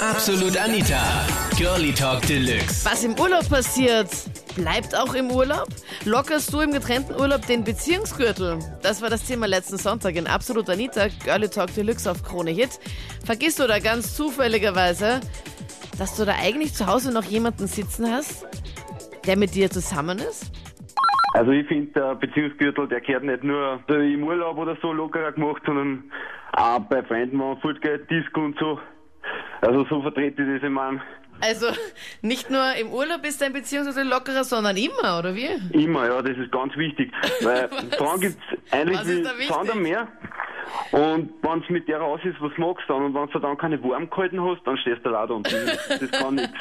Absolut Anita. Girlie Talk Deluxe. Was im Urlaub passiert, bleibt auch im Urlaub? Lockerst du im getrennten Urlaub den Beziehungsgürtel? Das war das Thema letzten Sonntag in Absolut Anita, Girlie Talk Deluxe auf Krone Hit. Vergisst du da ganz zufälligerweise, dass du da eigentlich zu Hause noch jemanden sitzen hast, der mit dir zusammen ist? Also ich finde, der Beziehungsgürtel, der gehört nicht nur im Urlaub oder so lockerer gemacht, sondern auch bei Freunden, wenn man fortgeht, Disco und so. Also so vertrete ich das, ich meine, Also nicht nur im Urlaub ist dein Beziehungsgürtel lockerer, sondern immer, oder wie? immer, ja, das ist ganz wichtig. Weil dann eigentlich da wichtig? Sand am Meer. Und wenn mit der raus ist, was magst du dann? Und wenn du dann keine warm gehalten hast, dann stehst du leider unten. Das, kann nichts.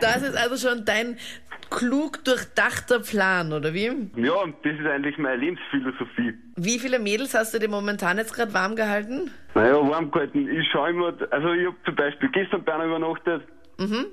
Das ist also schon dein klug durchdachter Plan, oder wie? Ja, und das ist eigentlich meine Lebensphilosophie. Wie viele Mädels hast du dir momentan jetzt gerade warm gehalten? Naja, warm gehalten. Ich schaue immer, also ich habe zum Beispiel gestern bei einer übernachtet,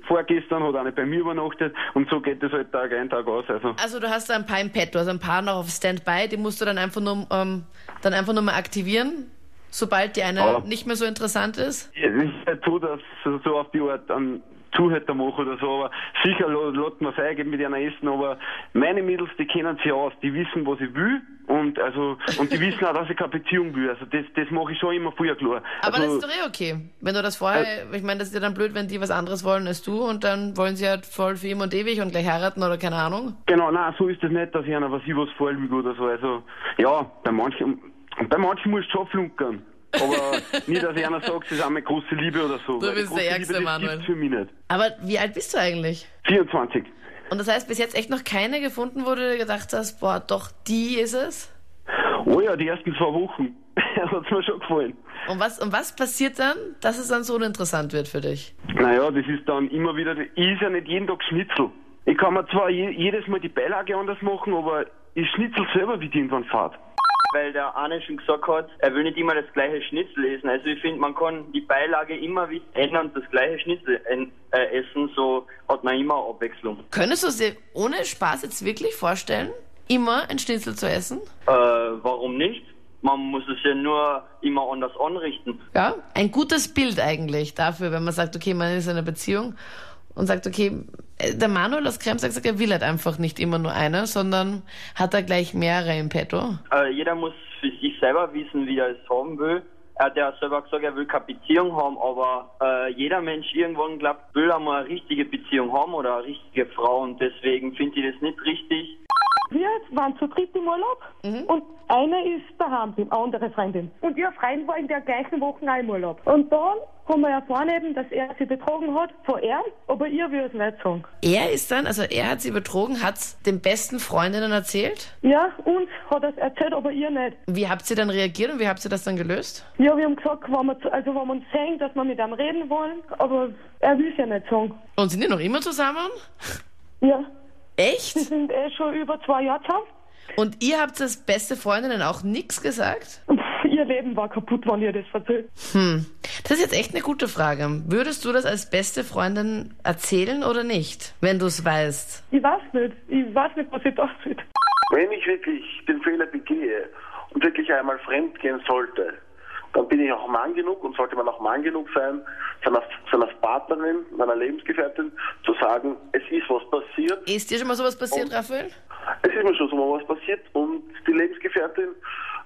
vorgestern hat eine bei mir übernachtet und so geht das halt Tag ein, Tag aus. Also Also du hast da ein paar im Pet, du hast ein paar noch auf Standby, die musst du dann einfach nur, ähm, dann einfach nur mal aktivieren, sobald die eine Ja. nicht mehr so interessant ist. es ist nicht so, dass so auf die Art einen Zuhälter mache oder so, aber sicher lässt man es mit einer essen, aber meine Mädels, die kennen sich aus, die wissen, was ich will und also und die wissen auch, dass ich keine Beziehung will. Also das, das mache ich schon immer früher klar. Aber also, das ist doch eh okay. Wenn du das vorher, ich meine, das ist ja dann blöd, wenn die was anderes wollen als du und dann wollen sie halt voll für immer und ewig und gleich heiraten oder keine Ahnung. Genau, nein, so ist das nicht, dass ich einer was ich was vorlüge oder so. Also ja, bei manchen bei manchen muss ich schon flunkern. Aber nie, dass einer sagt, das ist auch meine große Liebe oder so. Du bist der Ärgste, Liebe, das Manuel. gibt's für mich nicht. Aber wie alt bist du eigentlich? 24. Und das heißt, bis jetzt echt noch keine gefunden, wo du dir gedacht hast, boah, doch, die ist es? Oh ja, die ersten zwei Wochen. Hat's mir schon gefallen. Und was, und was passiert dann, dass es dann so uninteressant wird für dich? Naja, das ist dann immer wieder, ich is ja nicht jeden Tag Schnitzel. Ich kann mir zwar je, jedes Mal die Beilage anders machen, aber ich schnitzel selber, wie die irgendwann fahrt. Weil der Arne schon gesagt hat, er will nicht immer das gleiche Schnitzel essen. Also ich finde, man kann die Beilage immer wieder ändern und das gleiche Schnitzel äh, essen, so hat man immer Abwechslung. Könntest du dir ohne Spaß jetzt wirklich vorstellen, immer ein Schnitzel zu essen? Äh, warum nicht? Man muss es ja nur immer anders anrichten. Ja, ein gutes Bild eigentlich dafür, wenn man sagt, okay, man ist in einer Beziehung und sagt, okay, der Manuel aus Kremsag sagt, er will halt einfach nicht immer nur eine, sondern hat da gleich mehrere im Petto. Äh, jeder muss für sich selber wissen, wie er es haben will. Er hat ja selber gesagt, er will keine Beziehung haben, aber äh, jeder Mensch irgendwann glaubt, will einmal eine richtige Beziehung haben oder eine richtige Frau und deswegen finde ich das nicht richtig. Wir waren zu dritt im Urlaub und eine ist daheim, die andere Freundin. Und ihr Freund war in der gleichen Woche auch im Urlaub. Und dann haben wir erfahren eben, dass er sie betrogen hat, von er, aber ihr will es nicht sagen. Er ist dann, also er hat sie betrogen, hat's den besten Freundinnen erzählt. Ja, uns hat er es erzählt, aber ihr nicht. Wie habt ihr dann reagiert und wie habt ihr das dann gelöst? Ja, wir haben gesagt, wenn wir, also wenn wir uns sehen, dass wir mit ihm reden wollen, aber er will es ja nicht sagen. Und sind die noch immer zusammen? Ja, Echt? wir sind eh schon über zwei Jahre zusammen. Und ihr habt als beste Freundinnen auch nichts gesagt? Pff, ihr Leben war kaputt, wenn ihr das erzählt. Hm. Das ist jetzt echt eine gute Frage. Würdest du das als beste Freundin erzählen oder nicht, wenn du es weißt? Ich weiß nicht. Ich weiß nicht, was ich da will. Wenn ich wirklich den Fehler begehe und wirklich einmal fremd gehen sollte, ich auch Mann genug und sollte man auch Mann genug sein, seiner, seiner Partnerin, meiner Lebensgefährtin zu sagen, es ist was passiert. Ist dir schon mal sowas passiert, Raphael? Es ist mir schon so mal was passiert und die Lebensgefährtin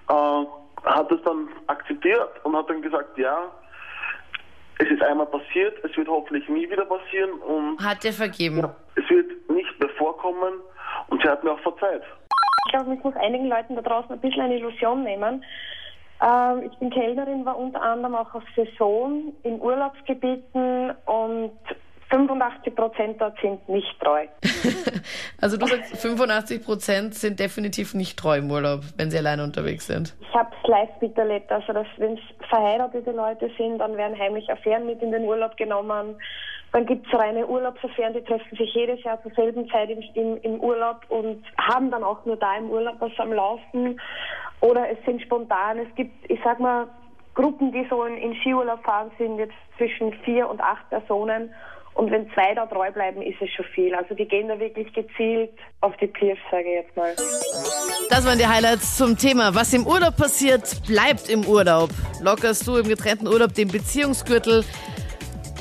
äh, hat das dann akzeptiert und hat dann gesagt, ja, es ist einmal passiert, es wird hoffentlich nie wieder passieren und Hat dir vergeben. es wird nicht mehr vorkommen und sie hat mir auch verzeiht. Ich glaube, es muss einigen Leuten da draußen ein bisschen eine Illusion nehmen. Ähm, ich bin Kellnerin, war unter anderem auch auf Saison in Urlaubsgebieten und 85 Prozent dort sind nicht treu. Also du sagst, 85 Prozent sind definitiv nicht treu im Urlaub, wenn sie alleine unterwegs sind. Ich habe es live miterlebt, also dass wenn es verheiratete Leute sind, dann werden heimlich Affären mit in den Urlaub genommen. Dann gibt es reine Urlaubsaffären, die treffen sich jedes Jahr zur selben Zeit im, im, im Urlaub und haben dann auch nur da im Urlaub was am Laufen. Oder es sind spontan. Es gibt, ich sag mal, Gruppen, die so in, in Skiurlaub fahren, sind jetzt zwischen vier und acht Personen. Und wenn zwei da treu bleiben, ist es schon viel. Also die gehen da wirklich gezielt auf die Piers, sage ich jetzt mal. Das waren die Highlights zum Thema. Was im Urlaub passiert, bleibt im Urlaub. Lockerst du im getrennten Urlaub den Beziehungsgürtel?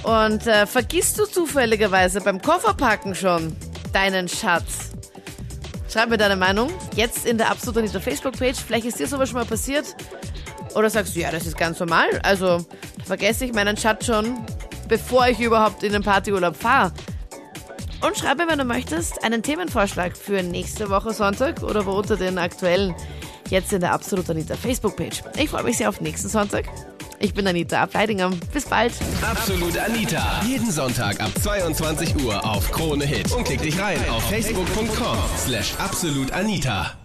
Und äh, vergisst du zufälligerweise beim Kofferpacken schon deinen Schatz? Schreib mir deine Meinung. Jetzt in der Absolut Anita Facebook-Page. Vielleicht ist dir sowas schon mal passiert. Oder sagst du, ja, das ist ganz normal. Also vergesse ich meinen Schatz schon, bevor ich überhaupt in den Partyurlaub fahre. Und schreib mir, wenn du möchtest, einen Themenvorschlag für nächste Woche Sonntag oder unter den aktuellen jetzt in der Absolut Anita Facebook-Page. Ich freue mich sehr auf nächsten Sonntag. Ich bin Anita Ableidinger. Bis bald. Absolut Anita. Jeden Sonntag ab 22 Uhr auf Krone Hit. Und klick dich rein auf facebook.com slash absolutanita.